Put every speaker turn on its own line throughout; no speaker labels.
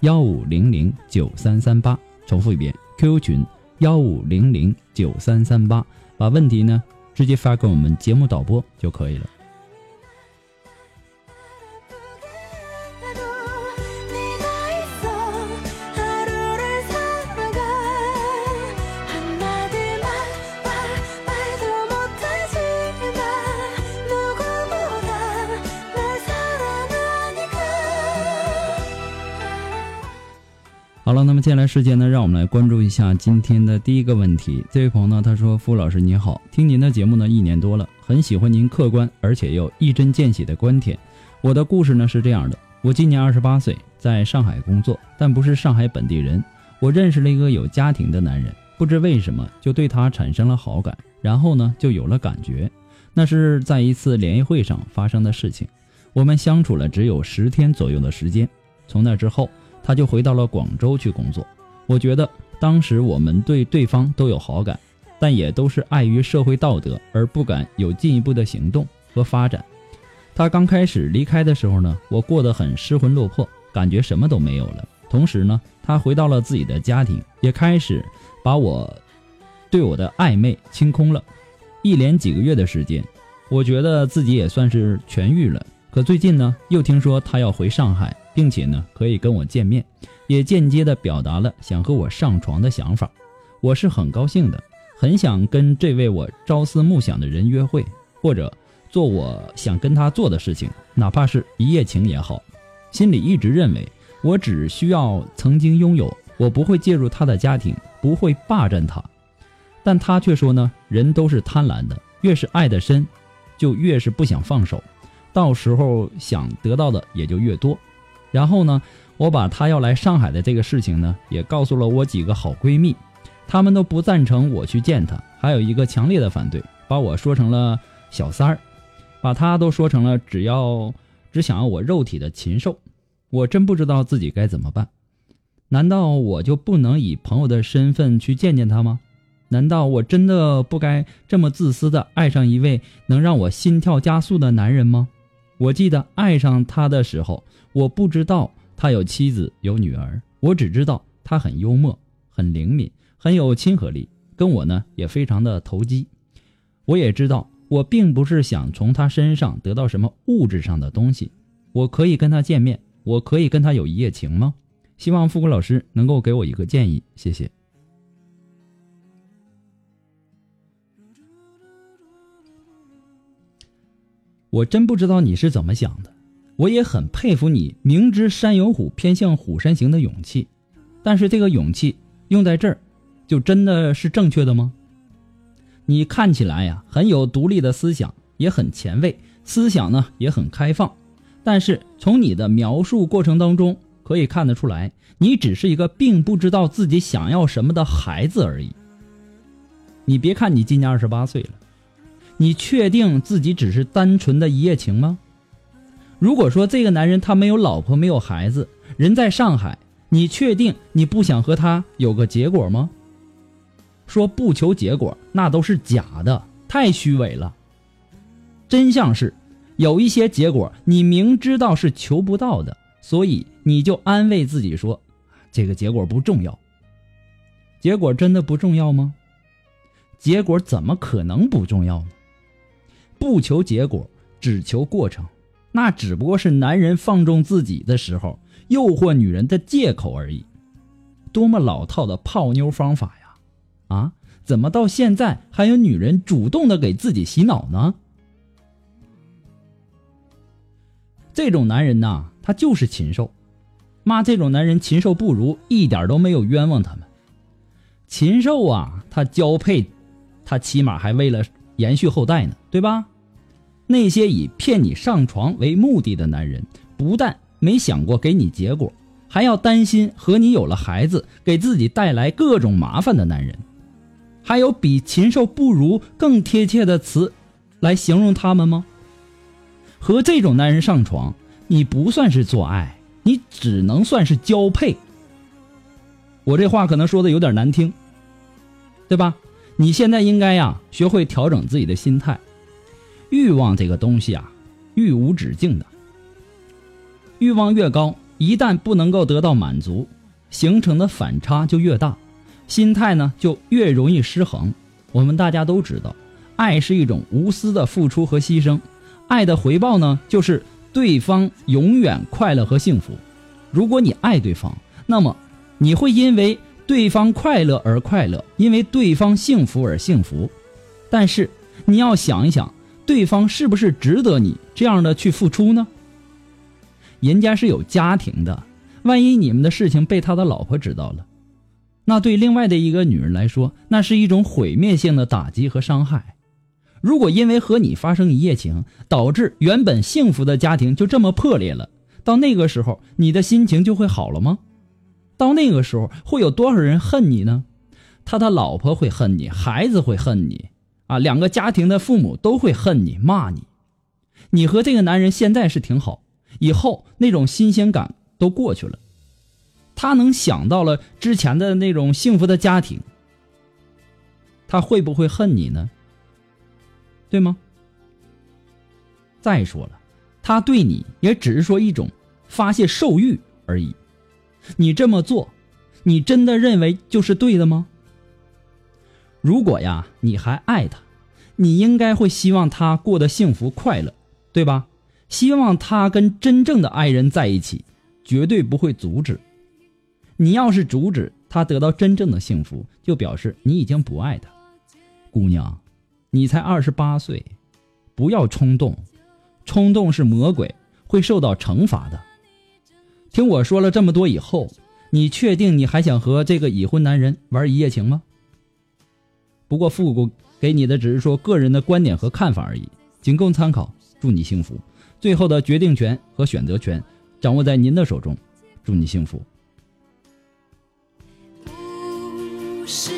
幺五零零九三三八，重复一遍，QQ 群幺五零零九三三八，把问题呢直接发给我们节目导播就可以了。好了，那么接下来时间呢，让我们来关注一下今天的第一个问题。这位朋友呢，他说：“傅老师您好，听您的节目呢一年多了，很喜欢您客观而且又一针见血的观点。我的故事呢是这样的：我今年二十八岁，在上海工作，但不是上海本地人。我认识了一个有家庭的男人，不知为什么就对他产生了好感，然后呢就有了感觉。那是在一次联谊会上发生的事情。我们相处了只有十天左右的时间，从那之后。”他就回到了广州去工作。我觉得当时我们对对方都有好感，但也都是碍于社会道德而不敢有进一步的行动和发展。他刚开始离开的时候呢，我过得很失魂落魄，感觉什么都没有了。同时呢，他回到了自己的家庭，也开始把我对我的暧昧清空了。一连几个月的时间，我觉得自己也算是痊愈了。可最近呢，又听说他要回上海。并且呢，可以跟我见面，也间接的表达了想和我上床的想法。我是很高兴的，很想跟这位我朝思暮想的人约会，或者做我想跟他做的事情，哪怕是一夜情也好。心里一直认为，我只需要曾经拥有，我不会介入他的家庭，不会霸占他。但他却说呢，人都是贪婪的，越是爱得深，就越是不想放手，到时候想得到的也就越多。然后呢，我把他要来上海的这个事情呢，也告诉了我几个好闺蜜，她们都不赞成我去见他，还有一个强烈的反对，把我说成了小三儿，把他都说成了只要只想要我肉体的禽兽。我真不知道自己该怎么办，难道我就不能以朋友的身份去见见他吗？难道我真的不该这么自私的爱上一位能让我心跳加速的男人吗？我记得爱上他的时候，我不知道他有妻子有女儿，我只知道他很幽默、很灵敏、很有亲和力，跟我呢也非常的投机。我也知道，我并不是想从他身上得到什么物质上的东西。我可以跟他见面，我可以跟他有一夜情吗？希望富国老师能够给我一个建议，谢谢。我真不知道你是怎么想的，我也很佩服你明知山有虎，偏向虎山行的勇气。但是这个勇气用在这儿，就真的是正确的吗？你看起来呀很有独立的思想，也很前卫，思想呢也很开放。但是从你的描述过程当中可以看得出来，你只是一个并不知道自己想要什么的孩子而已。你别看你今年二十八岁了。你确定自己只是单纯的一夜情吗？如果说这个男人他没有老婆没有孩子，人在上海，你确定你不想和他有个结果吗？说不求结果，那都是假的，太虚伪了。真相是，有一些结果你明知道是求不到的，所以你就安慰自己说，这个结果不重要。结果真的不重要吗？结果怎么可能不重要呢？不求结果，只求过程，那只不过是男人放纵自己的时候诱惑女人的借口而已。多么老套的泡妞方法呀！啊，怎么到现在还有女人主动的给自己洗脑呢？这种男人呐，他就是禽兽。骂这种男人禽兽不如，一点都没有冤枉他们。禽兽啊，他交配，他起码还为了延续后代呢，对吧？那些以骗你上床为目的的男人，不但没想过给你结果，还要担心和你有了孩子，给自己带来各种麻烦的男人，还有比禽兽不如更贴切的词来形容他们吗？和这种男人上床，你不算是做爱。你只能算是交配。我这话可能说的有点难听，对吧？你现在应该呀，学会调整自己的心态。欲望这个东西啊，欲无止境的。欲望越高，一旦不能够得到满足，形成的反差就越大，心态呢就越容易失衡。我们大家都知道，爱是一种无私的付出和牺牲，爱的回报呢就是。对方永远快乐和幸福。如果你爱对方，那么你会因为对方快乐而快乐，因为对方幸福而幸福。但是你要想一想，对方是不是值得你这样的去付出呢？人家是有家庭的，万一你们的事情被他的老婆知道了，那对另外的一个女人来说，那是一种毁灭性的打击和伤害。如果因为和你发生一夜情，导致原本幸福的家庭就这么破裂了，到那个时候，你的心情就会好了吗？到那个时候，会有多少人恨你呢？他的老婆会恨你，孩子会恨你，啊，两个家庭的父母都会恨你、骂你。你和这个男人现在是挺好，以后那种新鲜感都过去了，他能想到了之前的那种幸福的家庭，他会不会恨你呢？对吗？再说了，他对你也只是说一种发泄兽欲而已。你这么做，你真的认为就是对的吗？如果呀，你还爱他，你应该会希望他过得幸福快乐，对吧？希望他跟真正的爱人在一起，绝对不会阻止。你要是阻止他得到真正的幸福，就表示你已经不爱他，姑娘。你才二十八岁，不要冲动，冲动是魔鬼，会受到惩罚的。听我说了这么多以后，你确定你还想和这个已婚男人玩一夜情吗？不过复古给你的只是说个人的观点和看法而已，仅供参考。祝你幸福，最后的决定权和选择权掌握在您的手中。祝你幸福。不是。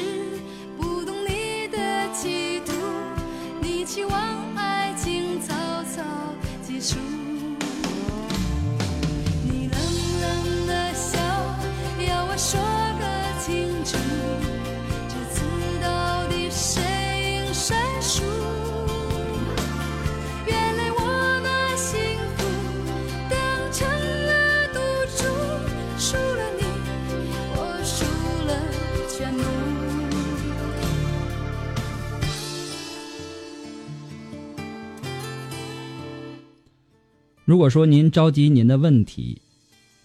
如果说您着急您的问题，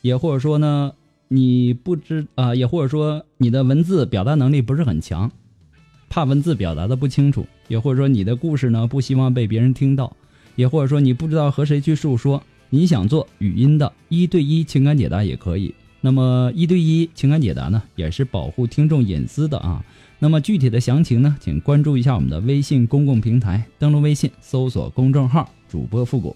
也或者说呢，你不知啊，也或者说你的文字表达能力不是很强，怕文字表达的不清楚，也或者说你的故事呢不希望被别人听到，也或者说你不知道和谁去诉说，你想做语音的一对一情感解答也可以。那么一对一情感解答呢，也是保护听众隐私的啊。那么具体的详情呢，请关注一下我们的微信公共平台，登录微信搜索公众号主播复古。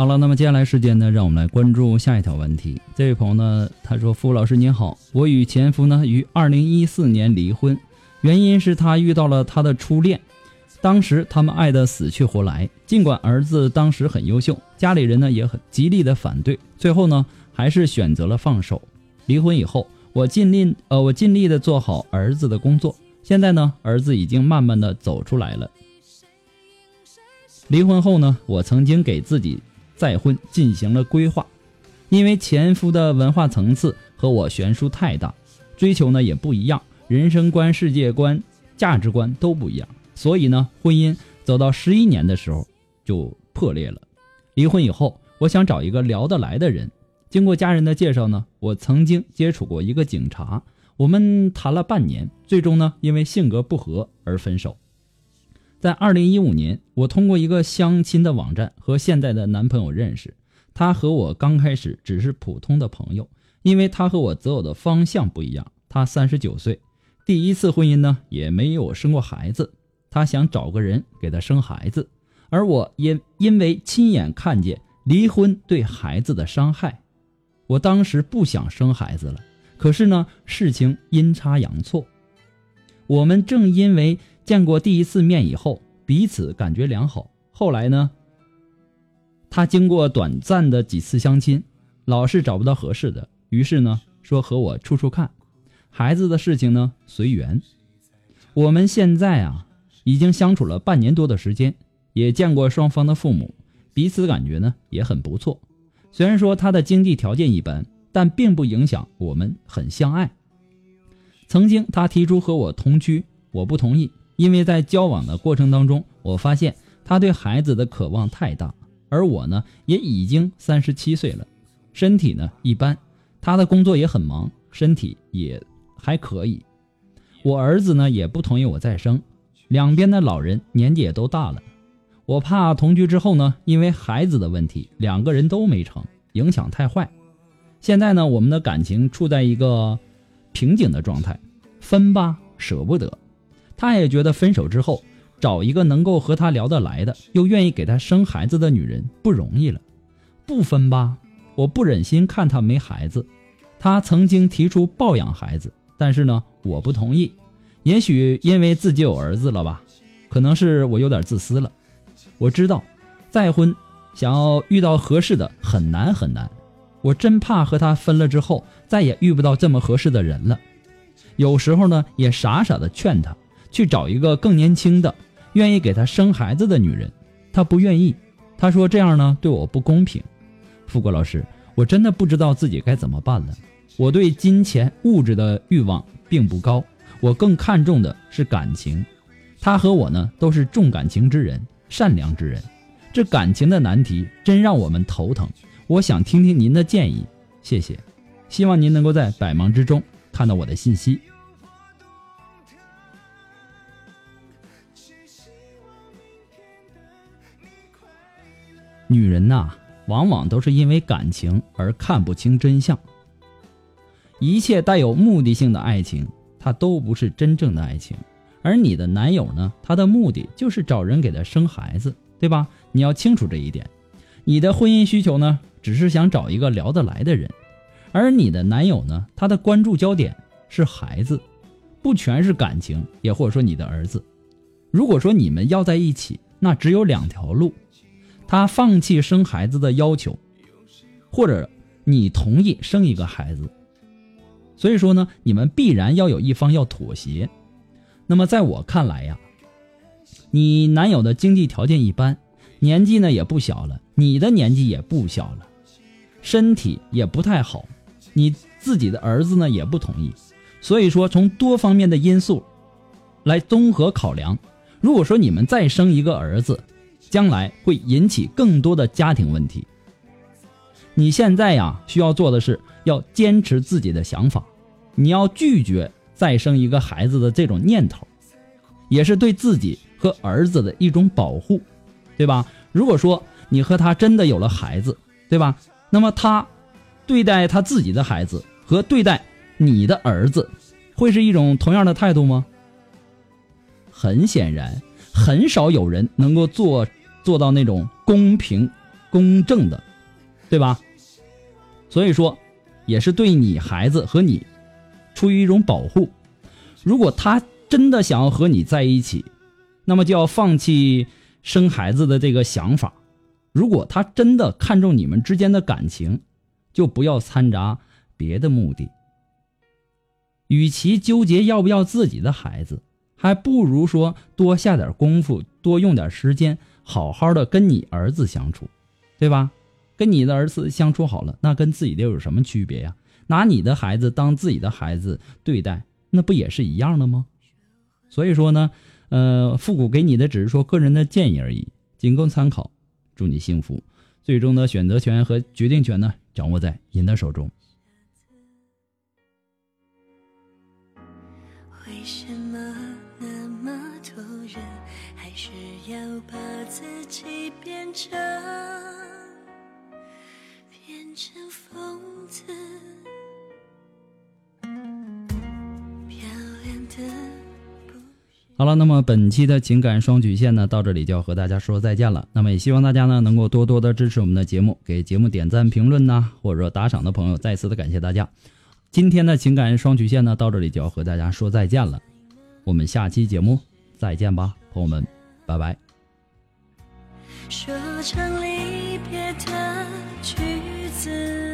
好了，那么接下来时间呢，让我们来关注下一条问题。这位朋友呢，他说：“付老师您好，我与前夫呢于二零一四年离婚，原因是他遇到了他的初恋，当时他们爱得死去活来，尽管儿子当时很优秀，家里人呢也很极力的反对，最后呢还是选择了放手。离婚以后，我尽力呃我尽力的做好儿子的工作，现在呢儿子已经慢慢的走出来了。离婚后呢，我曾经给自己再婚进行了规划，因为前夫的文化层次和我悬殊太大，追求呢也不一样，人生观、世界观、价值观都不一样。所以呢，婚姻走到十一年的时候就破裂了。离婚以后，我想找一个聊得来的人。经过家人的介绍呢，我曾经接触过一个警察，我们谈了半年，最终呢，因为性格不合而分手。在二零一五年，我通过一个相亲的网站和现在的男朋友认识。他和我刚开始只是普通的朋友，因为他和我择偶的方向不一样。他三十九岁，第一次婚姻呢，也没有生过孩子。他想找个人给他生孩子，而我因因为亲眼看见离婚对孩子的伤害，我当时不想生孩子了。可是呢，事情阴差阳错，我们正因为见过第一次面以后，彼此感觉良好。后来呢，他经过短暂的几次相亲，老是找不到合适的，于是呢，说和我处处看，孩子的事情呢随缘。我们现在啊。已经相处了半年多的时间，也见过双方的父母，彼此感觉呢也很不错。虽然说他的经济条件一般，但并不影响我们很相爱。曾经他提出和我同居，我不同意，因为在交往的过程当中，我发现他对孩子的渴望太大，而我呢也已经三十七岁了，身体呢一般，他的工作也很忙，身体也还可以。我儿子呢也不同意我再生。两边的老人年纪也都大了，我怕同居之后呢，因为孩子的问题，两个人都没成，影响太坏。现在呢，我们的感情处在一个瓶颈的状态，分吧舍不得。他也觉得分手之后找一个能够和他聊得来的，又愿意给他生孩子的女人不容易了。不分吧，我不忍心看他没孩子。他曾经提出抱养孩子，但是呢，我不同意。也许因为自己有儿子了吧，可能是我有点自私了。我知道，再婚想要遇到合适的很难很难，我真怕和他分了之后再也遇不到这么合适的人了。有时候呢，也傻傻的劝他去找一个更年轻的、愿意给他生孩子的女人。他不愿意，他说这样呢对我不公平。富国老师，我真的不知道自己该怎么办了。我对金钱物质的欲望并不高。我更看重的是感情，他和我呢都是重感情之人，善良之人，这感情的难题真让我们头疼。我想听听您的建议，谢谢，希望您能够在百忙之中看到我的信息。女人呐，往往都是因为感情而看不清真相，一切带有目的性的爱情。它都不是真正的爱情，而你的男友呢？他的目的就是找人给他生孩子，对吧？你要清楚这一点。你的婚姻需求呢，只是想找一个聊得来的人，而你的男友呢，他的关注焦点是孩子，不全是感情，也或者说你的儿子。如果说你们要在一起，那只有两条路：他放弃生孩子的要求，或者你同意生一个孩子。所以说呢，你们必然要有一方要妥协。那么在我看来呀，你男友的经济条件一般，年纪呢也不小了，你的年纪也不小了，身体也不太好，你自己的儿子呢也不同意。所以说，从多方面的因素来综合考量，如果说你们再生一个儿子，将来会引起更多的家庭问题。你现在呀，需要做的是要坚持自己的想法。你要拒绝再生一个孩子的这种念头，也是对自己和儿子的一种保护，对吧？如果说你和他真的有了孩子，对吧？那么他对待他自己的孩子和对待你的儿子，会是一种同样的态度吗？很显然，很少有人能够做做到那种公平公正的，对吧？所以说，也是对你孩子和你。出于一种保护，如果他真的想要和你在一起，那么就要放弃生孩子的这个想法。如果他真的看重你们之间的感情，就不要掺杂别的目的。与其纠结要不要自己的孩子，还不如说多下点功夫，多用点时间，好好的跟你儿子相处，对吧？跟你的儿子相处好了，那跟自己的有什么区别呀？拿你的孩子当自己的孩子对待，那不也是一样的吗？所以说呢，呃，复古给你的只是说个人的建议而已，仅供参考。祝你幸福，最终的选择权和决定权呢，掌握在您的手中。
为什么那么突然，还是要把自己变成变成疯子？
好了，那么本期的情感双曲线呢，到这里就要和大家说再见了。那么也希望大家呢能够多多的支持我们的节目，给节目点赞、评论呐，或者说打赏的朋友，再次的感谢大家。今天的情感双曲线呢，到这里就要和大家说再见了。我们下期节目再见吧，朋友们，拜拜。
说唱离别的句子。